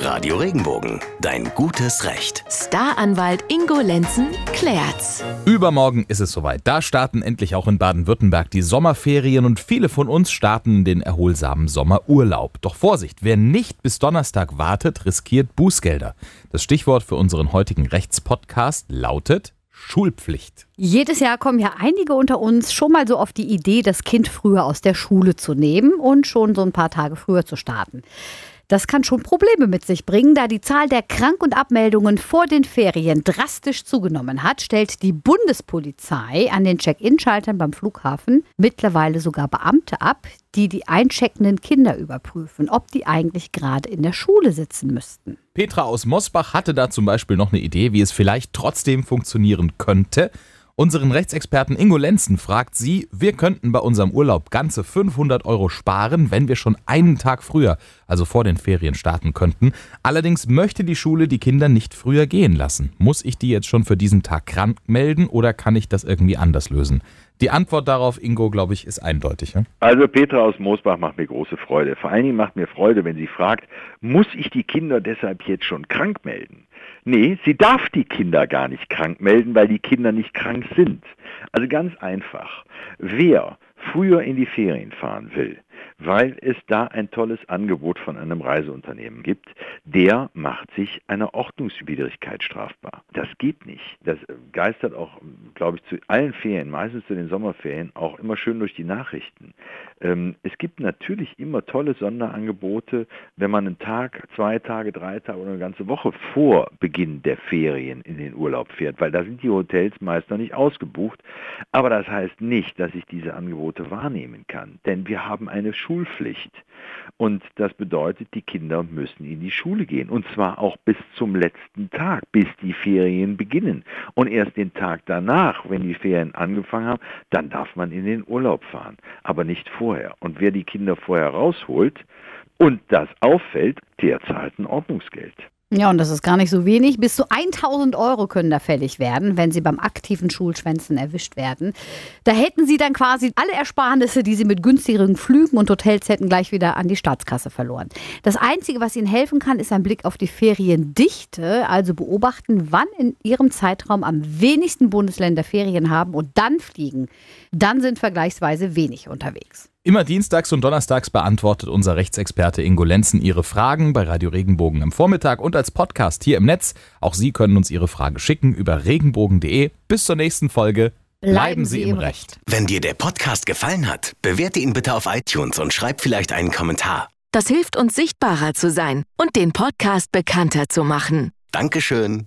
Radio Regenbogen, dein gutes Recht. Staranwalt Ingo Lenzen klärt's. Übermorgen ist es soweit. Da starten endlich auch in Baden-Württemberg die Sommerferien und viele von uns starten den erholsamen Sommerurlaub. Doch Vorsicht, wer nicht bis Donnerstag wartet, riskiert Bußgelder. Das Stichwort für unseren heutigen Rechtspodcast lautet Schulpflicht. Jedes Jahr kommen ja einige unter uns schon mal so auf die Idee, das Kind früher aus der Schule zu nehmen und schon so ein paar Tage früher zu starten. Das kann schon Probleme mit sich bringen, da die Zahl der Krank- und Abmeldungen vor den Ferien drastisch zugenommen hat, stellt die Bundespolizei an den Check-in-Schaltern beim Flughafen mittlerweile sogar Beamte ab, die die eincheckenden Kinder überprüfen, ob die eigentlich gerade in der Schule sitzen müssten. Petra aus Mosbach hatte da zum Beispiel noch eine Idee, wie es vielleicht trotzdem funktionieren könnte. Unseren Rechtsexperten Ingo Lenzen fragt sie, wir könnten bei unserem Urlaub ganze 500 Euro sparen, wenn wir schon einen Tag früher, also vor den Ferien, starten könnten. Allerdings möchte die Schule die Kinder nicht früher gehen lassen. Muss ich die jetzt schon für diesen Tag krank melden oder kann ich das irgendwie anders lösen? Die Antwort darauf, Ingo, glaube ich, ist eindeutig. Ja? Also Petra aus Moosbach macht mir große Freude. Vor allen Dingen macht mir Freude, wenn sie fragt, muss ich die Kinder deshalb jetzt schon krank melden? Nee, sie darf die Kinder gar nicht krank melden, weil die Kinder nicht krank sind. Also ganz einfach. Wer früher in die Ferien fahren will, weil es da ein tolles Angebot von einem Reiseunternehmen gibt, der macht sich einer Ordnungswidrigkeit strafbar. Das geht nicht. Das geistert auch, glaube ich, zu allen Ferien, meistens zu den Sommerferien, auch immer schön durch die Nachrichten. Ähm, es gibt natürlich immer tolle Sonderangebote, wenn man einen Tag, zwei Tage, drei Tage oder eine ganze Woche vor Beginn der Ferien in den Urlaub fährt, weil da sind die Hotels meist noch nicht ausgebucht. Aber das heißt nicht, dass ich diese Angebote wahrnehmen kann, denn wir haben eine Schulpflicht. Und das bedeutet, die Kinder müssen in die Schule gehen. Und zwar auch bis zum letzten Tag, bis die Ferien beginnen. Und erst den Tag danach, wenn die Ferien angefangen haben, dann darf man in den Urlaub fahren. Aber nicht vorher. Und wer die Kinder vorher rausholt und das auffällt, der zahlt ein Ordnungsgeld. Ja, und das ist gar nicht so wenig. Bis zu 1000 Euro können da fällig werden, wenn Sie beim aktiven Schulschwänzen erwischt werden. Da hätten Sie dann quasi alle Ersparnisse, die Sie mit günstigeren Flügen und Hotels hätten, gleich wieder an die Staatskasse verloren. Das Einzige, was Ihnen helfen kann, ist ein Blick auf die Feriendichte. Also beobachten, wann in Ihrem Zeitraum am wenigsten Bundesländer Ferien haben und dann fliegen. Dann sind vergleichsweise wenig unterwegs. Immer dienstags und donnerstags beantwortet unser Rechtsexperte Ingo Lenzen Ihre Fragen bei Radio Regenbogen am Vormittag und als Podcast hier im Netz. Auch Sie können uns Ihre Frage schicken über regenbogen.de. Bis zur nächsten Folge. Bleiben, Bleiben Sie im Recht. Wenn dir der Podcast gefallen hat, bewerte ihn bitte auf iTunes und schreib vielleicht einen Kommentar. Das hilft uns sichtbarer zu sein und den Podcast bekannter zu machen. Dankeschön.